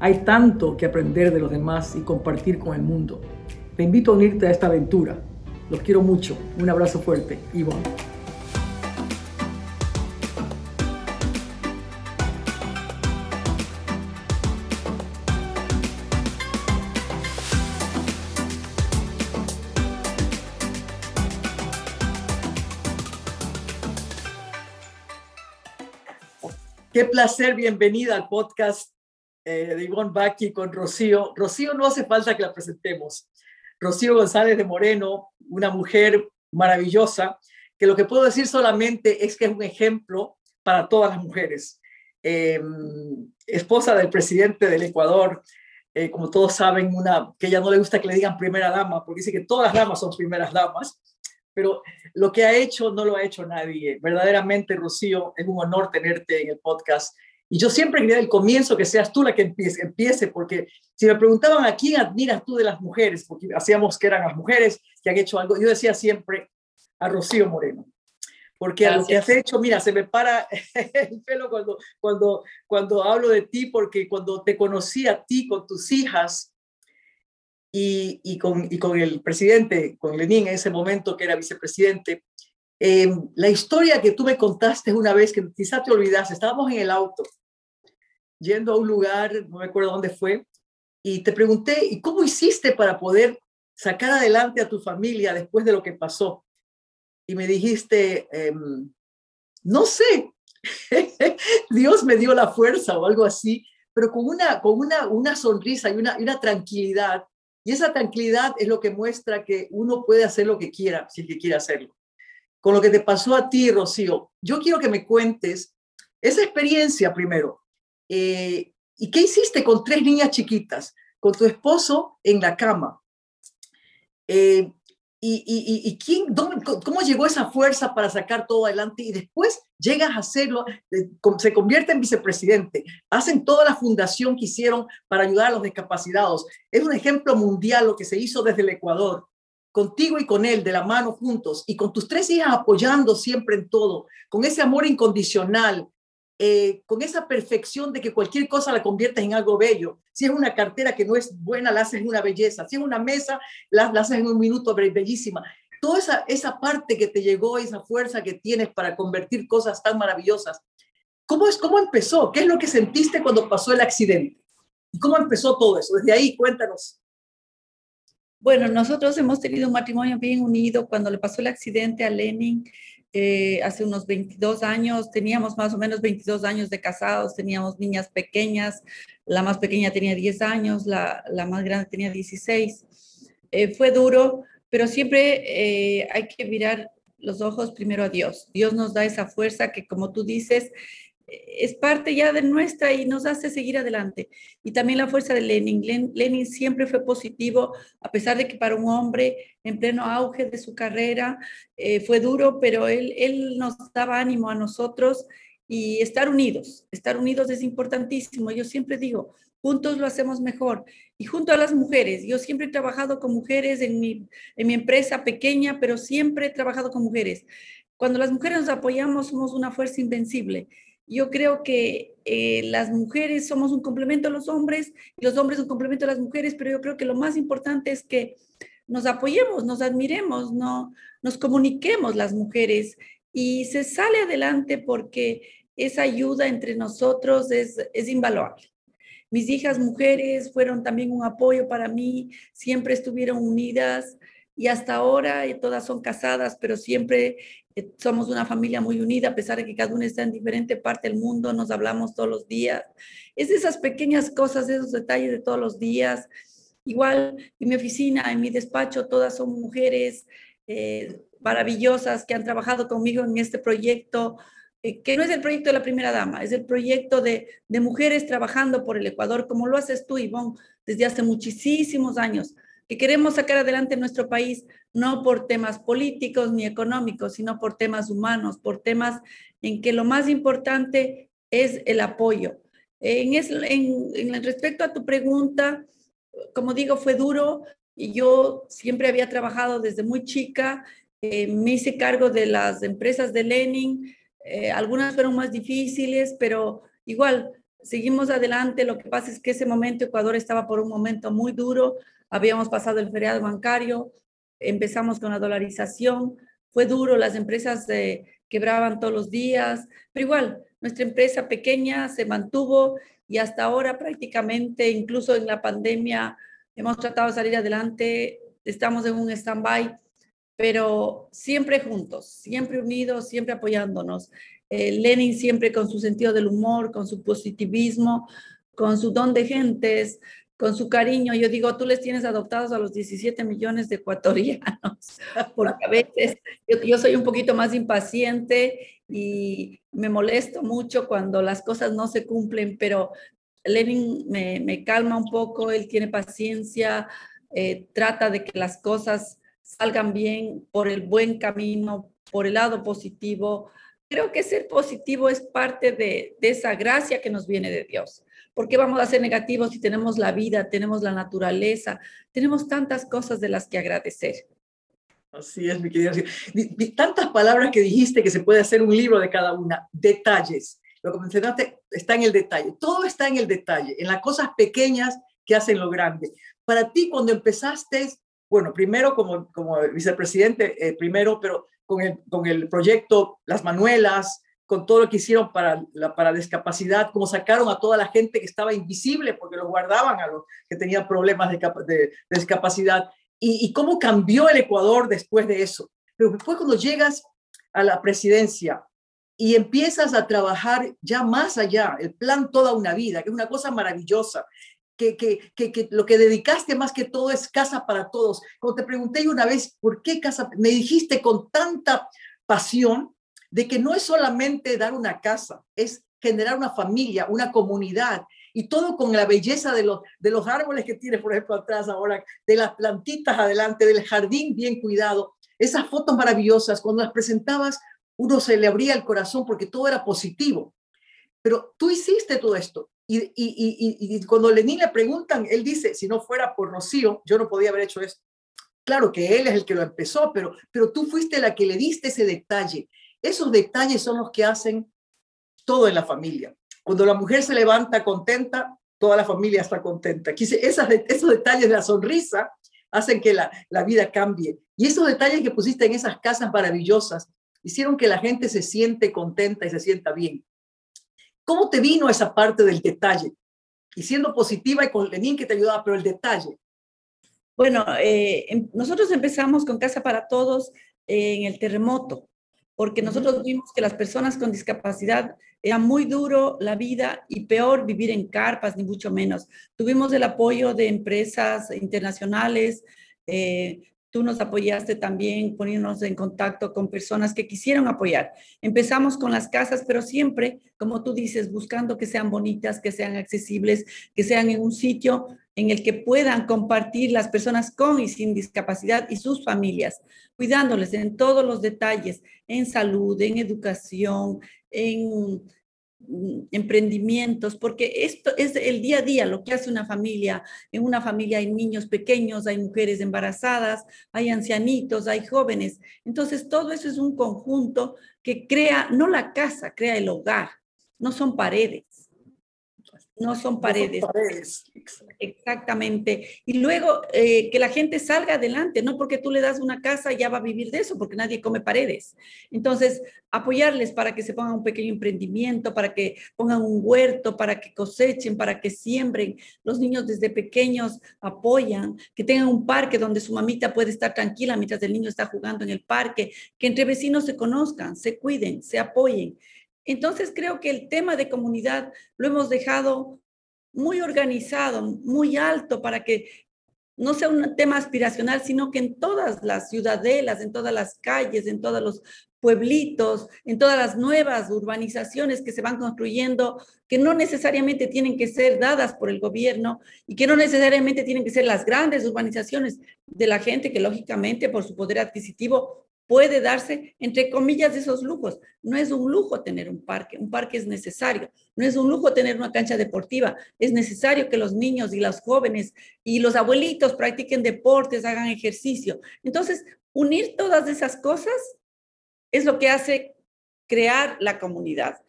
hay tanto que aprender de los demás y compartir con el mundo. Te invito a unirte a esta aventura. Los quiero mucho. Un abrazo fuerte. Ivonne. Qué placer, bienvenida al podcast eh, de Ivonne Baki con Rocío. Rocío no hace falta que la presentemos. Rocío González de Moreno, una mujer maravillosa, que lo que puedo decir solamente es que es un ejemplo para todas las mujeres. Em, esposa del presidente del Ecuador, eh, como todos saben, una que ella no le gusta que le digan primera dama, porque dice que todas las damas son primeras damas, pero lo que ha hecho no lo ha hecho nadie. Verdaderamente, Rocío, es un honor tenerte en el podcast y yo siempre quería el comienzo que seas tú la que empiece, empiece, porque si me preguntaban a quién admiras tú de las mujeres, porque hacíamos que eran las mujeres que han hecho algo, yo decía siempre a Rocío Moreno. Porque a lo que has hecho, mira, se me para el pelo cuando, cuando, cuando hablo de ti, porque cuando te conocí a ti con tus hijas y, y, con, y con el presidente, con Lenín en ese momento que era vicepresidente, eh, la historia que tú me contaste una vez, que quizá te olvidaste, estábamos en el auto yendo a un lugar, no me acuerdo dónde fue, y te pregunté, ¿y cómo hiciste para poder sacar adelante a tu familia después de lo que pasó? Y me dijiste, em, no sé, Dios me dio la fuerza o algo así, pero con una, con una, una sonrisa y una, y una tranquilidad. Y esa tranquilidad es lo que muestra que uno puede hacer lo que quiera, si quiere hacerlo. Con lo que te pasó a ti, Rocío, yo quiero que me cuentes esa experiencia primero. Eh, ¿Y qué hiciste con tres niñas chiquitas, con tu esposo en la cama? Eh, ¿Y, quién, cómo llegó esa fuerza para sacar todo adelante? Y después llegas a hacerlo, eh, se convierte en vicepresidente, hacen toda la fundación que hicieron para ayudar a los discapacitados. Es un ejemplo mundial lo que se hizo desde el Ecuador, contigo y con él, de la mano juntos, y con tus tres hijas apoyando siempre en todo, con ese amor incondicional, eh, con esa perfección de que cualquier cosa la conviertes en algo bello. Si es una cartera que no es buena, la haces en una belleza. Si es una mesa, la, haces en un minuto bellísima. Toda esa, esa parte que te llegó, esa fuerza que tienes para convertir cosas tan maravillosas. ¿Cómo, es, ¿Cómo empezó? ¿Qué es lo que sentiste cuando pasó el accidente? ¿Y cómo empezó todo eso? Desde ahí, cuéntanos. Bueno, nosotros hemos tenido un matrimonio bien unido. Cuando le pasó el accidente a Lenin, eh, hace unos 22 años, teníamos más o menos 22 años de casados, teníamos niñas pequeñas, la más pequeña tenía 10 años, la, la más grande tenía 16. Eh, fue duro, pero siempre eh, hay que mirar los ojos primero a Dios. Dios nos da esa fuerza que, como tú dices, es parte ya de nuestra y nos hace seguir adelante. Y también la fuerza de Lenin. Lenin siempre fue positivo, a pesar de que para un hombre en pleno auge de su carrera eh, fue duro, pero él, él nos daba ánimo a nosotros y estar unidos. Estar unidos es importantísimo. Yo siempre digo, juntos lo hacemos mejor. Y junto a las mujeres, yo siempre he trabajado con mujeres en mi, en mi empresa pequeña, pero siempre he trabajado con mujeres. Cuando las mujeres nos apoyamos, somos una fuerza invencible. Yo creo que eh, las mujeres somos un complemento a los hombres y los hombres un complemento a las mujeres, pero yo creo que lo más importante es que nos apoyemos, nos admiremos, no, nos comuniquemos las mujeres y se sale adelante porque esa ayuda entre nosotros es, es invaluable. Mis hijas mujeres fueron también un apoyo para mí, siempre estuvieron unidas y hasta ahora eh, todas son casadas, pero siempre eh, somos una familia muy unida, a pesar de que cada uno está en diferente parte del mundo, nos hablamos todos los días. Es esas pequeñas cosas, esos detalles de todos los días. Igual en mi oficina, en mi despacho, todas son mujeres eh, maravillosas que han trabajado conmigo en este proyecto. que no es el proyecto de la primera dama, es el proyecto de, de mujeres trabajando por el Ecuador, como lo haces tú, Ivonne, desde hace muchísimos años, que queremos sacar adelante nuestro país, no por temas políticos ni económicos, sino por temas humanos, por temas en que lo más importante es el apoyo. En, en, en respecto a tu pregunta, como digo, fue duro y yo siempre había trabajado desde muy chica, eh, me hice cargo de las empresas de Lenin, eh, algunas fueron más difíciles, pero igual seguimos adelante. Lo que pasa es que ese momento Ecuador estaba por un momento muy duro, habíamos pasado el feriado bancario, empezamos con la dolarización, fue duro, las empresas se quebraban todos los días, pero igual nuestra empresa pequeña se mantuvo y hasta ahora prácticamente, incluso en la pandemia, hemos tratado de salir adelante, estamos en un stand-by, pero siempre juntos, siempre unidos, siempre apoyándonos. Eh, Lenin siempre con su sentido del humor, con su positivismo, con su don de gentes, con su cariño. Yo digo, tú les tienes adoptados a los 17 millones de ecuatorianos, porque a veces yo, soy un poquito más impaciente y me molesto mucho cuando las cosas no se cumplen, pero Lenin me, calma un poco, él tiene paciencia, eh, trata de que las cosas salgan bien por el buen camino, por el lado positivo. Creo que ser positivo es parte de esa gracia que nos viene de Dios. ¿Por qué vamos a ser negativos si tenemos la vida, tenemos la naturaleza, tenemos tantas cosas de las que agradecer? Así es, mi querida. Tantas palabras que dijiste que se puede hacer un libro de cada una. Detalles. Lo que mencionaste está en el detalle. Todo está en el detalle, en las cosas pequeñas que hacen lo grande. Para ti, cuando empezaste, bueno, primero como, como vicepresidente, eh, primero, pero con el, con el proyecto Las Manuelas, con todo lo que hicieron para la para discapacidad, como sacaron a toda la gente que estaba invisible porque lo guardaban a los que tenían problemas de, discapacidad, y, cómo cambió el Ecuador después de eso. Pero después cuando llegas a la presidencia y empiezas a trabajar ya más allá, el plan toda una vida, que es una cosa maravillosa, que, que, que, lo que dedicaste más que todo es casa para todos. Cuando te pregunté una vez, ¿por qué casa? Me dijiste con tanta pasión de que no es solamente dar una casa, es generar una familia, una comunidad, y todo con la belleza de los, de los árboles que tienes, por ejemplo, atrás ahora, de las plantitas adelante, del jardín bien cuidado. Esas fotos maravillosas, cuando las presentabas, uno se le abría el corazón porque todo era positivo. Pero tú hiciste todo esto. Y, y, y, y, cuando Lenín le preguntan, él dice, si no fuera por Rocío, yo no podía haber hecho esto. Claro que él es el que lo empezó, pero, pero tú fuiste la que le diste ese detalle. Esos detalles son los que hacen todo en la familia. Cuando la mujer se levanta contenta, toda la familia está contenta. Esas, esos detalles de la sonrisa hacen que la, la vida cambie. Y esos detalles que pusiste en esas casas maravillosas hicieron que la gente se siente contenta y se sienta bien. ¿Cómo te vino esa parte del detalle? Y siendo positiva y con Lenín que te ayudaba, pero el detalle. Bueno, eh, em, nosotros empezamos con Casa para Todos en el terremoto, porque nosotros vimos que las personas con discapacidad era muy duro la vida y peor vivir en carpas, ni mucho menos. Tuvimos el apoyo de empresas internacionales, eh, Tú nos apoyaste también poniéndonos en contacto con personas que quisieron apoyar. Empezamos con las casas, pero siempre, como tú dices, buscando que sean bonitas, que sean accesibles, que sean en un sitio en el que puedan compartir las personas con y sin discapacidad y sus familias, cuidándoles en todos los detalles, en salud, en educación, en Mm, emprendimientos, porque esto es el día a día, lo que hace una familia. En una familia hay niños pequeños, hay mujeres embarazadas, hay ancianitos, hay jóvenes. Entonces, todo eso es un conjunto que crea, no la casa, crea el hogar, no son paredes no son paredes. Exactamente. Y luego eh, que la gente salga adelante, no porque tú le das una casa ya va a vivir de eso, porque nadie come paredes. Entonces, apoyarles para que se pongan un pequeño emprendimiento, para que pongan un huerto, para que cosechen, para que siembren. Los niños desde pequeños apoyan, que tengan un parque donde su mamita puede estar tranquila mientras el niño está jugando en el parque, que entre vecinos se conozcan, se cuiden, se apoyen. Entonces creo que el tema de comunidad lo hemos dejado muy organizado, muy alto para que no sea un tema aspiracional, sino que en todas las ciudadelas, en todas las calles, en todos los pueblitos, en todas las nuevas urbanizaciones que se van construyendo, que no necesariamente tienen que ser dadas por el gobierno y que no necesariamente tienen que ser las grandes urbanizaciones de la gente que lógicamente por su poder adquisitivo puede darse, entre comillas, esos lujos. No es un lujo tener un parque, un parque es necesario. No es un lujo tener una cancha deportiva, es necesario que los niños y los jóvenes y los abuelitos practiquen deportes, hagan ejercicio. Entonces, unir todas esas cosas es lo que hace crear la comunidad,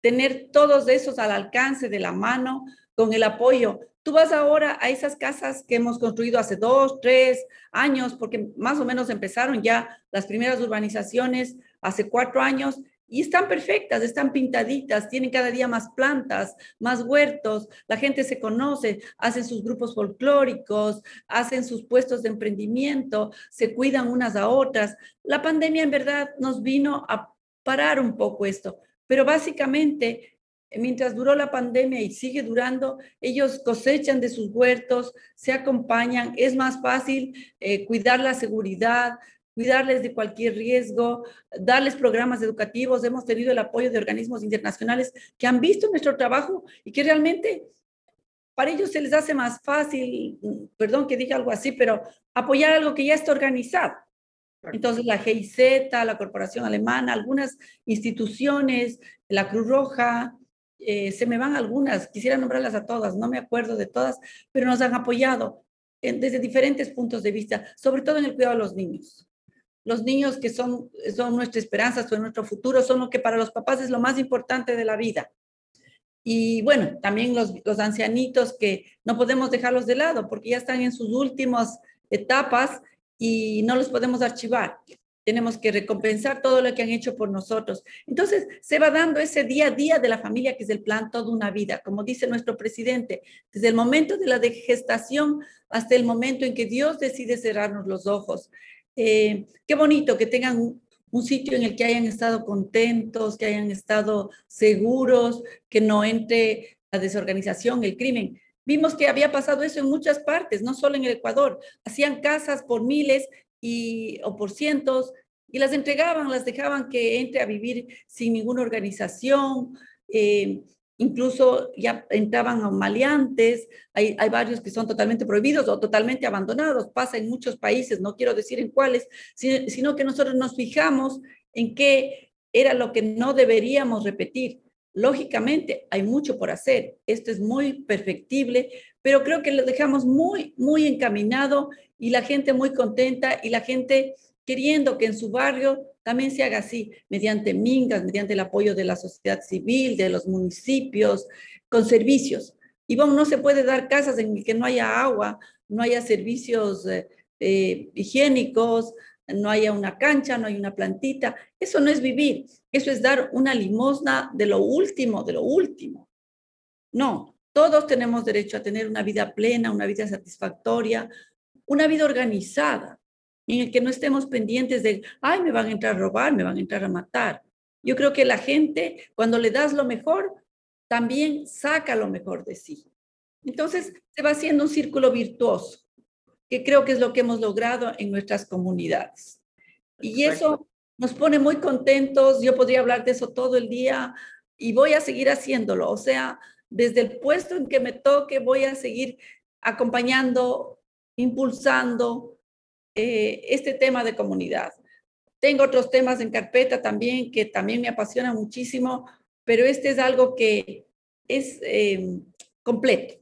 tener todos esos al alcance de la mano, con el apoyo. Tú vas ahora a esas casas que hemos construido hace dos, tres años, porque más o menos empezaron ya las primeras urbanizaciones hace cuatro años y están perfectas, están pintaditas, tienen cada día más plantas, más huertos, la gente se conoce, hacen sus grupos folclóricos, hacen sus puestos de emprendimiento, se cuidan unas a otras. La pandemia en verdad nos vino a parar un poco esto, pero básicamente mientras duró la pandemia y sigue durando, ellos cosechan de sus huertos, se acompañan, es más fácil eh, cuidar la seguridad, cuidarles de cualquier riesgo, darles programas educativos. Hemos tenido el apoyo de organismos internacionales que han visto nuestro trabajo y que realmente para ellos se les hace más fácil, perdón que diga algo así, pero apoyar algo que ya está organizado. Entonces la GIZ, la Corporación Alemana, algunas instituciones, la Cruz Roja, eh, se me van algunas, quisiera nombrarlas a todas, no me acuerdo de todas, pero nos han apoyado desde diferentes puntos de vista, sobre todo en el cuidado de los niños los niños que son, son nuestra esperanza, son nuestro futuro, son lo que para los papás es lo más importante de la vida. Y bueno, también los, los ancianitos que no podemos dejarlos de lado porque ya están en sus últimas etapas y no los podemos archivar. Tenemos que recompensar todo lo que han hecho por nosotros. Entonces, se va dando ese día a día de la familia que es el plan toda una vida, como dice nuestro presidente, desde el momento de la gestación hasta el momento en que Dios decide cerrarnos los ojos. Eh, qué bonito que tengan un, sitio en el que hayan estado contentos, que hayan estado seguros, que no entre la desorganización, el crimen. Vimos que había pasado eso en muchas partes, no solo en el Ecuador. Hacían casas por miles y, o por cientos y las entregaban, las dejaban que entre a vivir sin ninguna organización. Eh, incluso ya entraban a maleantes, hay, hay, varios que son totalmente prohibidos o totalmente abandonados, pasa en muchos países, no quiero decir en cuáles, sino que nosotros nos fijamos en qué era lo que no deberíamos repetir. Lógicamente, hay mucho por hacer, esto es muy perfectible, pero creo que lo dejamos muy, muy encaminado y la gente muy contenta y la gente queriendo que en su barrio también se haga así, mediante mingas, mediante el apoyo de la sociedad civil, de los municipios, con servicios. Y bueno, no se puede dar casas en que no haya agua, no haya servicios eh, eh, higiénicos, no haya una cancha, no hay una plantita. Eso no es vivir, eso es dar una limosna de lo último, de lo último. No, todos tenemos derecho a tener una vida plena, una vida satisfactoria, una vida organizada en el que no estemos pendientes de, ay, me van a entrar a robar, me van a entrar a matar. Yo creo que la gente, cuando le das lo mejor, también saca lo mejor de sí. Entonces, se va haciendo un círculo virtuoso, que creo que es lo que hemos logrado en nuestras comunidades. Y eso nos pone muy contentos. Yo podría hablar de eso todo el día y voy a seguir haciéndolo. O sea, desde el puesto en que me toque, voy a seguir acompañando, impulsando, eh, este tema de comunidad. Tengo otros temas en carpeta también que también me apasionan muchísimo, pero este es algo que es eh, completo.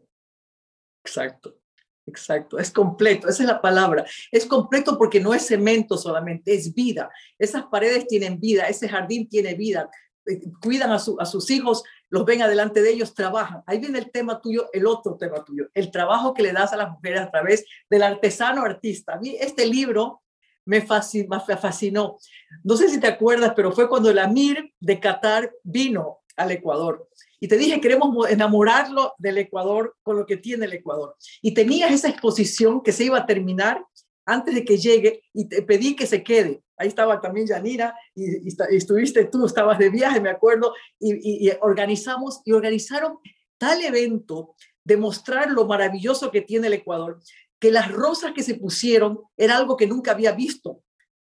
Exacto. Exacto, es completo, esa es la palabra. Es completo porque no es cemento solamente, es vida. Esas paredes tienen vida, ese jardín tiene vida. Eh, cuidan a, a sus hijos, los ven adelante de ellos, trabajan. Ahí viene el tema tuyo, el otro tema tuyo, el trabajo que le das a las mujeres a través del artesano artista. A mí este libro me fascinó. No sé si te acuerdas, pero fue cuando el Amir de Qatar vino al Ecuador. Y te dije, queremos enamorarlo del Ecuador con lo que tiene el Ecuador. Y tenías esa exposición que se iba a terminar antes de que llegue y te pedí que se quede. Ahí estaba también Yanira y, estuviste tú, estabas de viaje, me acuerdo, y, organizamos y organizaron tal evento de mostrar lo maravilloso que tiene el Ecuador, que las rosas que se pusieron era algo que nunca había visto.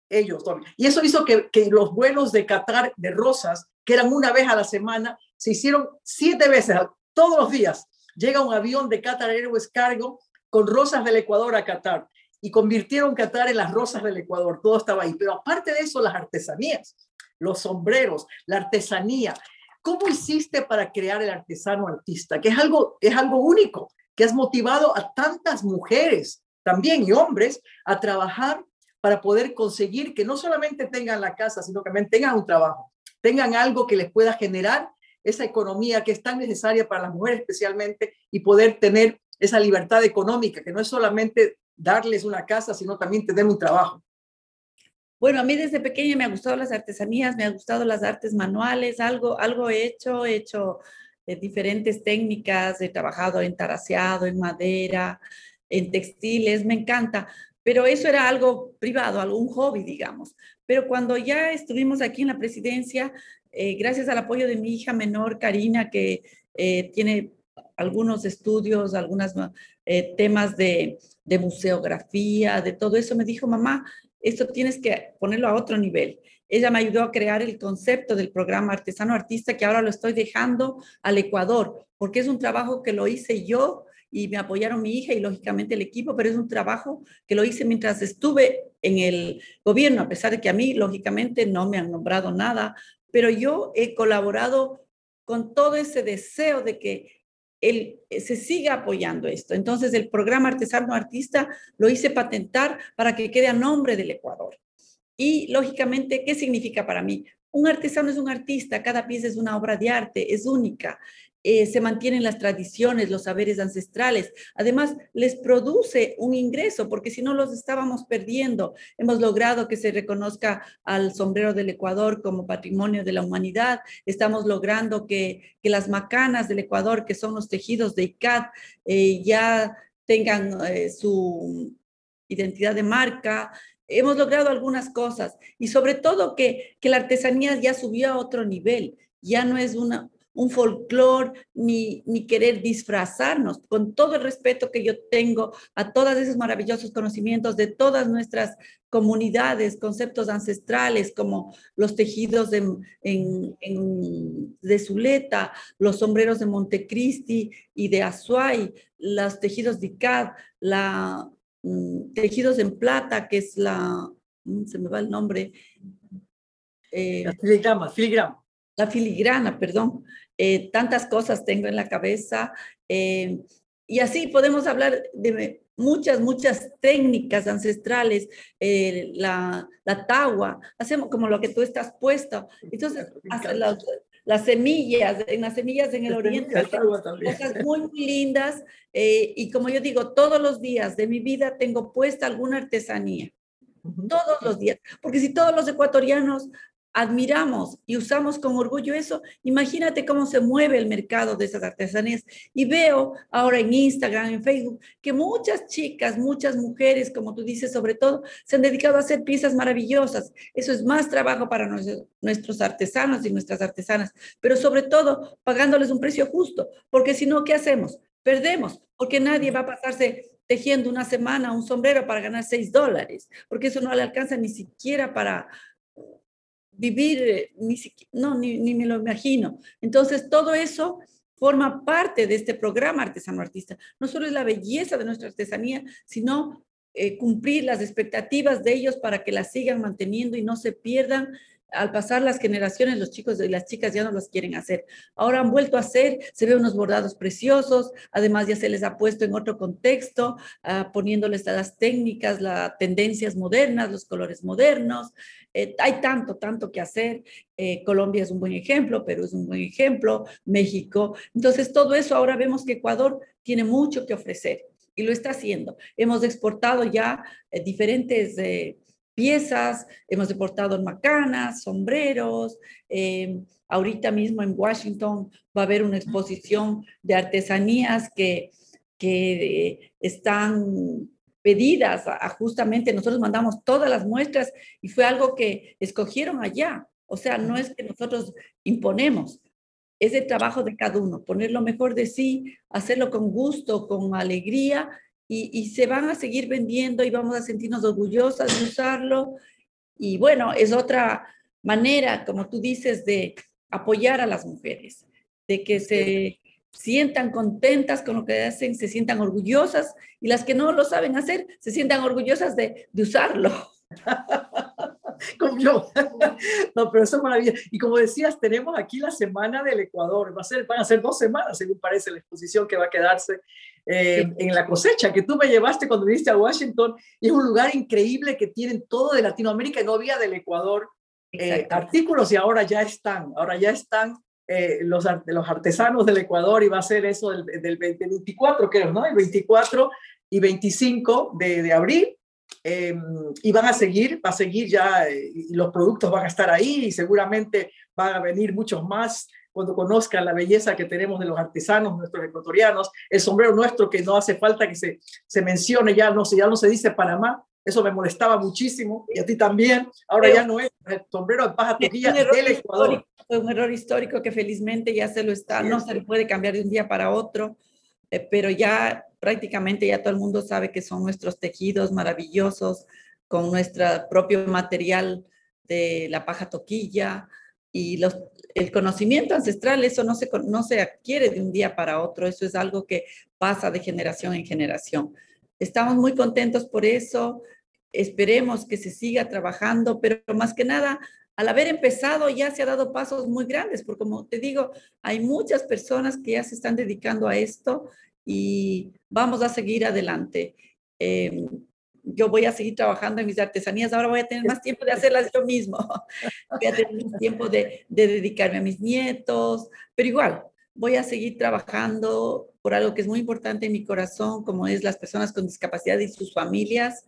ellos. Y eso hizo que, que los vuelos de Qatar de rosas, que eran una vez a la semana, se hicieron siete veces, todos los días. Llega un avión de Qatar Airways Cargo con rosas del Ecuador a Qatar y convirtieron Qatar en las rosas del Ecuador. Todo estaba ahí. Pero aparte de eso, las artesanías, los sombreros, la artesanía. ¿Cómo hiciste para crear el artesano artista? Que es algo, es algo único, que has motivado a tantas mujeres también y hombres a trabajar para poder conseguir que no solamente tengan la casa, sino que también tengan un trabajo, tengan algo que les pueda generar esa economía que es tan necesaria para las mujeres especialmente y poder tener esa libertad económica, que no es solamente darles una casa, sino también tener un trabajo. Bueno, a mí desde pequeña me ha gustado las artesanías, me ha gustado las artes manuales, algo, algo he hecho, he hecho eh, diferentes técnicas, he trabajado en taraseado, en madera, en textiles, me encanta pero eso era algo privado, algún hobby, digamos. Pero cuando ya estuvimos aquí en la presidencia, eh, gracias al apoyo de mi hija menor, Karina, que eh, tiene algunos estudios, algunos eh, temas de, de museografía, de todo eso, me dijo, mamá, esto tienes que ponerlo a otro nivel. Ella me ayudó a crear el concepto del programa Artesano Artista, que ahora lo estoy dejando al Ecuador, porque es un trabajo que lo hice yo y me apoyaron mi hija y lógicamente el equipo, pero es un trabajo que lo hice mientras estuve en el gobierno, a pesar de que a mí lógicamente no me han nombrado nada, pero yo he colaborado con todo ese deseo de que él eh, se siga apoyando esto. Entonces, el programa Artesano Artista lo hice patentar para que quede a nombre del Ecuador. Y lógicamente, ¿qué significa para mí? Un artesano es un artista, cada pieza es una obra de arte, es única. Eh, se mantienen las tradiciones, los saberes ancestrales. Además, les produce un ingreso, porque si no los estábamos perdiendo. Hemos logrado que se reconozca al sombrero del Ecuador como patrimonio de la humanidad. Estamos logrando que, las macanas del Ecuador, que son los tejidos de ICAT, eh, ya tengan eh, su identidad de marca. Hemos logrado algunas cosas y sobre todo que, que la artesanía ya subió a otro nivel. Ya no es una, un folclore ni, ni querer disfrazarnos, con todo el respeto que yo tengo a todos esos maravillosos conocimientos de todas nuestras comunidades, conceptos ancestrales como los tejidos de, de Zuleta, los sombreros de Montecristi y de Azuay, los tejidos de Icad, la, mm, tejidos en plata, que es la, mm, se me va el nombre. Eh, la filigrana, filigrana. La filigrana, perdón. Eh, tantas cosas tengo en la cabeza. Eh, y así podemos hablar de muchas, muchas técnicas ancestrales, eh, la, la tagua, hacemos como lo que tú estás puesto. Entonces, las, semillas, en las semillas en el oriente, cosas muy, muy lindas. y como yo digo, todos los días de mi vida tengo puesta alguna artesanía. Todos los días. Porque si todos los ecuatorianos admiramos y usamos con orgullo eso, imagínate cómo se mueve el mercado de esas artesanías. Y veo ahora en Instagram, en Facebook, que muchas chicas, muchas mujeres, como tú dices, sobre todo, se han dedicado a hacer piezas maravillosas. Eso es más trabajo para nuestros artesanos y nuestras artesanas, pero sobre todo pagándoles un precio justo, porque si no, ¿qué hacemos? Perdemos, porque nadie va a pasarse tejiendo una semana un sombrero para ganar seis dólares, porque eso no le alcanza ni siquiera para vivir, eh, ni no, ni, ni me lo imagino. Entonces, todo eso forma parte de este programa Artesano Artista. No solo es la belleza de nuestra artesanía, sino eh, cumplir las expectativas de ellos para que las sigan manteniendo y no se pierdan al pasar las generaciones, los chicos y las chicas ya no los quieren hacer. Ahora han vuelto a hacer, se ven unos bordados preciosos, además ya se les ha puesto en otro contexto, uh, poniéndoles las técnicas, las tendencias modernas, los colores modernos. Eh, hay tanto, tanto que hacer. Eh, Colombia es un buen ejemplo, Perú es un buen ejemplo, México. Entonces, todo eso ahora vemos que Ecuador tiene mucho que ofrecer y lo está haciendo. Hemos exportado ya eh, diferentes piezas, hemos deportado macanas, sombreros. Eh, ahorita mismo en Washington va a haber una exposición de artesanías que, que están pedidas a, justamente, nosotros mandamos todas las muestras y fue algo que escogieron allá. O sea, no es que nosotros imponemos, es el trabajo de cada uno, poner lo mejor de sí, hacerlo con gusto, con alegría y, se van a seguir vendiendo y vamos a sentirnos orgullosas de usarlo Y bueno, es otra manera, como tú dices, de apoyar a las mujeres, de que se sientan contentas con lo que hacen, se sientan orgullosas y las que no lo saben hacer, se sientan orgullosas de, de usarlo. como yo. No, pero eso es maravilloso. Y como decías, tenemos aquí la Semana del Ecuador. Va a ser, van a ser dos semanas, según parece, la exposición que va a quedarse eh, en la cosecha, que tú me llevaste cuando viniste a Washington. Y es un lugar increíble que tienen todo de Latinoamérica y no había del Ecuador eh, artículos y ahora ya están, ahora ya están eh, los, los artesanos del Ecuador y va a ser eso del, del 24, creo, ¿no? El 24 y 25 de, de abril Em, y van a seguir, va a seguir ya, eh, y los productos van a estar ahí y seguramente van a venir muchos más. Cuando conozcan la belleza que tenemos de los artesanos, nuestros ecuatorianos, el sombrero nuestro que no hace falta que se, se mencione, ya no, ya no se dice Panamá, eso me molestaba muchísimo y a ti también, ahora ya no es el sombrero de paja toquilla del Ecuador. Fue un error histórico que felizmente ya se lo está, no se le puede cambiar de un día para otro, eh, pero ya prácticamente ya todo el mundo sabe que son nuestros tejidos maravillosos con nuestro propio material de la paja toquilla y el conocimiento ancestral, eso no se, no se adquiere de un día para otro, eso es algo que pasa de generación en generación. Estamos muy contentos por eso, esperemos que se siga trabajando, pero más que nada, al haber empezado ya se ha dado pasos muy grandes, porque como te digo, hay muchas personas que ya se están dedicando a esto y vamos a seguir adelante. Em, yo voy a seguir trabajando en mis artesanías, ahora voy a tener más tiempo de hacerlas yo mismo, voy a tener más tiempo de, de dedicarme a mis nietos, pero igual, voy a seguir trabajando por algo que es muy importante en mi corazón, como es las personas con discapacidad y sus familias.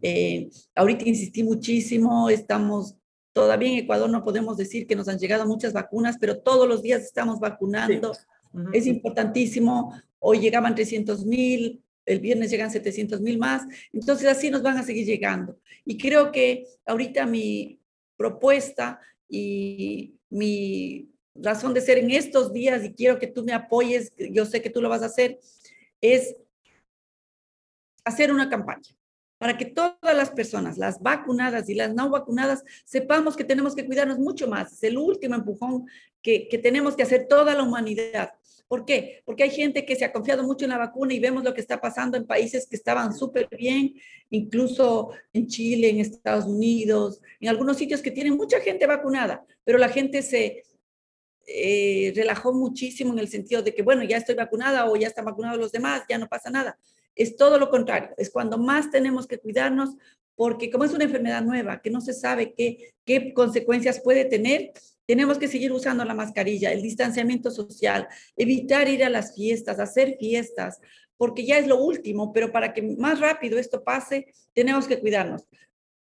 Eh, ahorita insistí muchísimo, estamos todavía en Ecuador, no podemos decir que nos han llegado muchas vacunas, pero todos los días estamos vacunando. Es importantísimo. Hoy llegaban 300 mil, el viernes llegan 700 mil más, entonces así nos van a seguir llegando. Y creo que ahorita mi propuesta y mi razón de ser en estos días, y quiero que tú me apoyes, yo sé que tú lo vas a hacer, es hacer una campaña para que todas las personas, las vacunadas y las no vacunadas, sepamos que tenemos que cuidarnos mucho más. Es el último empujón que, que tenemos que hacer toda la humanidad. ¿Por qué? Porque hay gente que se ha confiado mucho en la vacuna y vemos lo que está pasando en países que estaban súper bien, incluso en Chile, en Estados Unidos, en algunos sitios que tienen mucha gente vacunada, pero la gente se eh, relajó muchísimo en el sentido de que, bueno, ya estoy vacunada o ya están vacunados los demás, ya no pasa nada. Es todo lo contrario, es cuando más tenemos que cuidarnos porque como es una enfermedad nueva que no se sabe qué, qué consecuencias puede tener, tenemos que seguir usando la mascarilla, el distanciamiento social, evitar ir a las fiestas, hacer fiestas, porque ya es lo último, pero para que más rápido esto pase, tenemos que cuidarnos.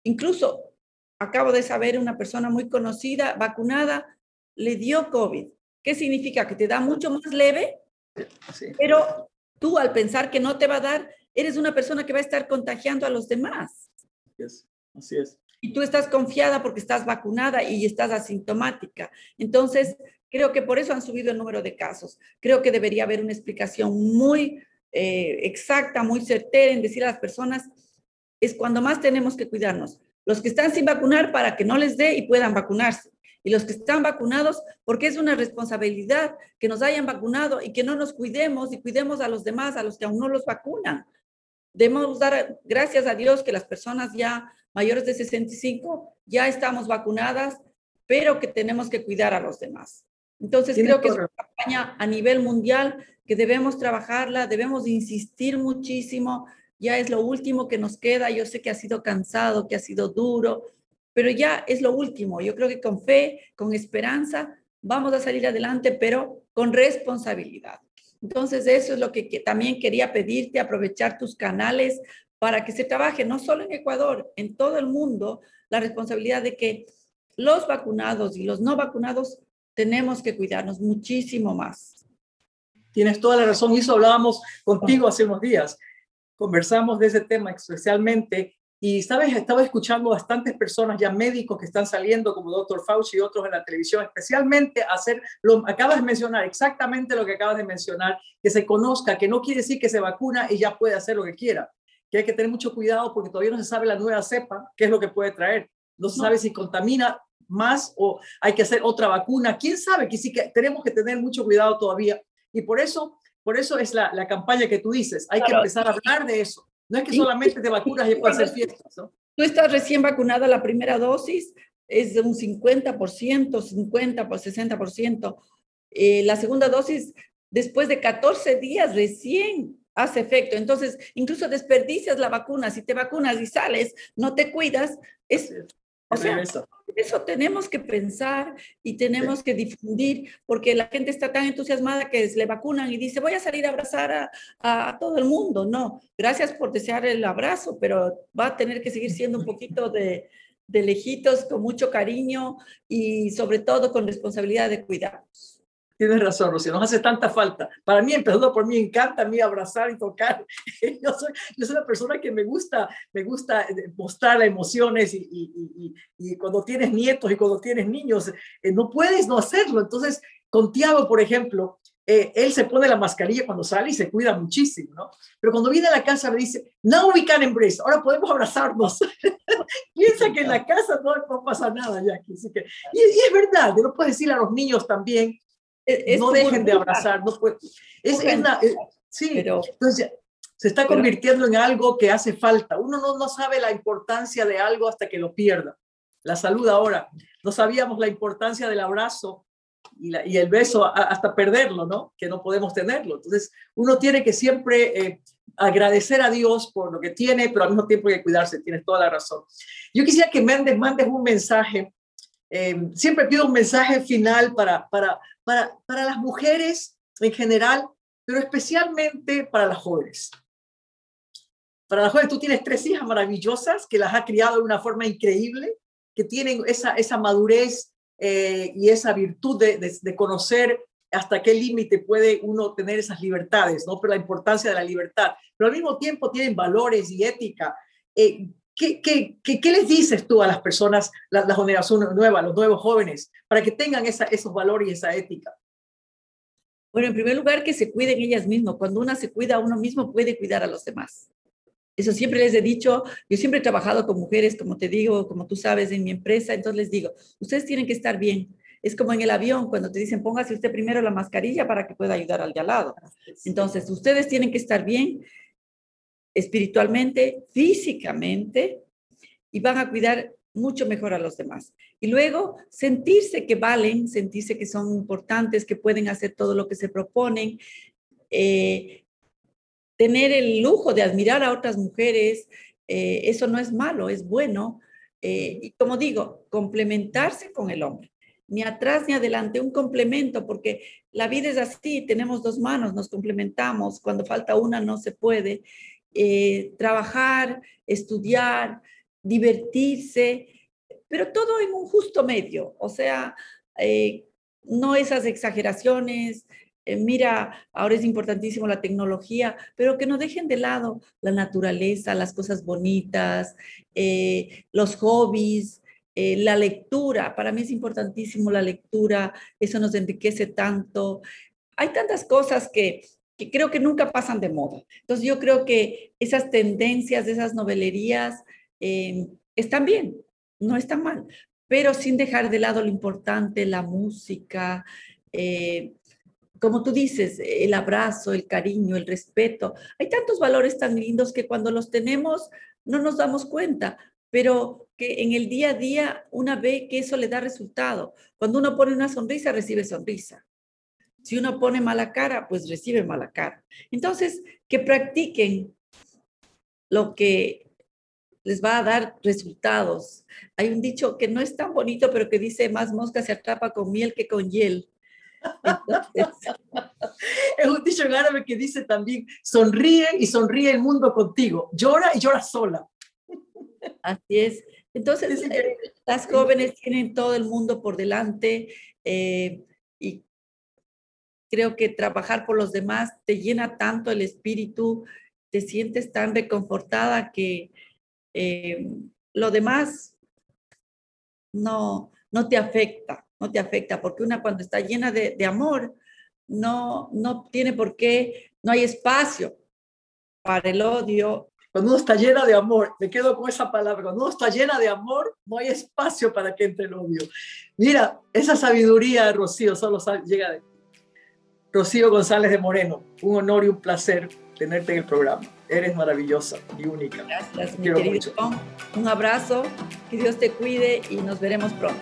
Incluso acabo de saber una persona muy conocida, vacunada, le dio COVID. ¿Qué significa? Que te da mucho más leve, pero tú al pensar que no te va a dar, eres una persona que va a estar contagiando a los demás. Así es y tú estás confiada porque estás vacunada y estás asintomática. Entonces, creo que por eso han subido el número de casos. Creo que debería haber una explicación muy eh, exacta, muy certera en decir a las personas, es cuando más tenemos que cuidarnos. Los que están sin vacunar para que no les dé y puedan vacunarse. Y los que están vacunados, porque es una responsabilidad que nos hayan vacunado y que no nos cuidemos y cuidemos a los demás, a los que aún no los vacunan. Debemos dar gracias a Dios que las personas ya mayores de 65, ya estamos vacunadas, pero que tenemos que cuidar a los demás. Entonces, creo que es una campaña a nivel mundial que debemos trabajarla, debemos insistir muchísimo. Ya es lo último que nos queda. Yo sé que ha sido cansado, que ha sido duro, pero ya es lo último. Yo creo que con fe, con esperanza, vamos a salir adelante, pero con responsabilidad. Entonces, eso es lo que, también quería pedirte, aprovechar tus canales para que se trabaje no solo en Ecuador, en todo el mundo, la responsabilidad de que los vacunados y los no vacunados tenemos que cuidarnos muchísimo más. Tienes toda la razón, y eso hablábamos contigo hace unos días. Conversamos de ese tema especialmente y, sabes, estaba escuchando bastantes personas, ya médicos que están saliendo, como doctor Fauci y otros en la televisión, especialmente hacer, lo acabas de mencionar, exactamente lo que acabas de mencionar, que se conozca, que no quiere decir que se vacuna y ya puede hacer lo que quiera que hay que tener mucho cuidado porque todavía no se sabe la nueva cepa, qué es lo que puede traer. no se sabe si contamina más o hay que hacer otra vacuna. ¿Quién sabe? Que sí que tenemos que tener mucho cuidado todavía. Y por eso, por eso es la, la campaña que tú dices. Hay que empezar a hablar de eso. No es que solamente te vacunas y puedes hacer fiestas. ¿no? Tú estás recién vacunada la primera dosis, es de un 50%, 50 por 60%. Eh, la segunda dosis, después de 14 días recién hace efecto. Entonces, incluso desperdicias la vacuna. Si te vacunas y sales, no te cuidas, es... O sea, eso tenemos que pensar y tenemos que difundir, porque la gente está tan entusiasmada que le vacunan y dice, voy a salir a abrazar a, a, todo el mundo. No, gracias por desear el abrazo, pero va a tener que seguir siendo un poquito de, de lejitos, con mucho cariño y sobre todo con responsabilidad de cuidarnos. Tienes razón, Rocío, nos hace tanta falta. Para mí, empezando por mí, encanta a mí abrazar y tocar. Yo soy, yo soy una persona que me gusta, me gusta eh, mostrar emociones y, y, y, cuando tienes nietos y cuando tienes niños, eh, no puedes no hacerlo. Entonces, con Tiago, por ejemplo, eh, él se pone la mascarilla cuando sale y se cuida muchísimo, ¿no? Pero cuando viene a la casa me dice, now we can embrace, ahora podemos abrazarnos. Piensa que en la casa no, no pasa nada ya. Así que, y, y, es verdad, no puedes decirle a los niños también, no dejen de abrazar, no Es, sí, pero, entonces se está convirtiendo en algo que hace falta. Uno no, no sabe la importancia de algo hasta que lo pierda. La salud ahora. No sabíamos la importancia del abrazo y, la, y el beso hasta perderlo, ¿no? Que no podemos tenerlo. Entonces, uno tiene que siempre eh, agradecer a Dios por lo que tiene, pero al mismo tiempo hay que cuidarse. Tienes toda la razón. Yo quisiera que mandes, mandes un mensaje. Eh, siempre pido un mensaje final para, para, para, para las mujeres en general, pero especialmente para las jóvenes. Para las jóvenes, tú tienes tres hijas maravillosas que las ha criado de una forma increíble, que tienen esa, esa madurez eh, y esa virtud de, de, conocer hasta qué límite puede uno tener esas libertades, ¿no? Pero la importancia de la libertad. Pero al mismo tiempo tienen valores y ética. Eh, ¿qué, qué, qué, qué, les dices tú a las personas, la, la generación nueva, los nuevos jóvenes, para que tengan esa, esos valores y esa ética? Bueno, en primer lugar, que se cuiden ellas mismas. Cuando una se cuida a uno mismo, puede cuidar a los demás. Eso siempre les he dicho, yo siempre he trabajado con mujeres, como te digo, como tú sabes, en mi empresa, entonces les digo, ustedes tienen que estar bien. Es como en el avión, cuando te dicen, póngase usted primero la mascarilla para que pueda ayudar al de al lado. Entonces, ustedes tienen que estar bien espiritualmente, físicamente, y van a cuidar mucho mejor a los demás. Y luego sentirse que valen, sentirse que son importantes, que pueden hacer todo lo que se proponen, eh, tener el lujo de admirar a otras mujeres, eh, eso no es malo, es bueno. Eh, y como digo, complementarse con el hombre. Ni atrás ni adelante, un complemento, porque la vida es así, tenemos dos manos, nos complementamos, cuando falta una no se puede. Eh, trabajar, estudiar, divertirse, pero todo en un justo medio, o sea, eh, no esas exageraciones. Eh, mira, ahora es importantísimo la tecnología, pero que no dejen de lado la naturaleza, las cosas bonitas, los hobbies, la lectura. Para mí es importantísimo la lectura, eso nos enriquece tanto. Hay tantas cosas que, que creo que nunca pasan de moda. Entonces yo creo que esas tendencias, esas novelerías, eh, están bien, no están mal, pero sin dejar de lado lo importante, la música, eh, como tú dices, el abrazo, el cariño, el respeto. Hay tantos valores tan lindos que cuando los tenemos no nos damos cuenta, pero que en el día a día una ve que eso le da resultado. Cuando uno pone una sonrisa, recibe sonrisa. Si uno pone mala cara, pues recibe mala cara. Entonces, que practiquen lo que les va a dar resultados. Hay un dicho que no es tan bonito, pero que dice, más mosca se atrapa con miel que con hiel. Entonces, es un dicho en árabe que dice también, sonríe y sonríe el mundo contigo, llora y llora sola. Así es. Entonces, eh, las jóvenes tienen todo el mundo por delante eh, y creo que trabajar por los demás te llena tanto el espíritu, te sientes tan reconfortada que eh, lo demás no, no te afecta, no te afecta, porque una cuando está llena de, de amor, no, no tiene por qué, no hay espacio para el odio, Cuando uno está llena de amor, me quedo con esa palabra, cuando uno está llena de amor, no hay espacio para que entre el odio. Mira, esa sabiduría, Rocío, solo llega de Rocío González de Moreno, un honor y un placer tenerte en el programa. Eres maravillosa y única. Gracias, mi querido. Un abrazo, que Dios te cuide y nos veremos pronto.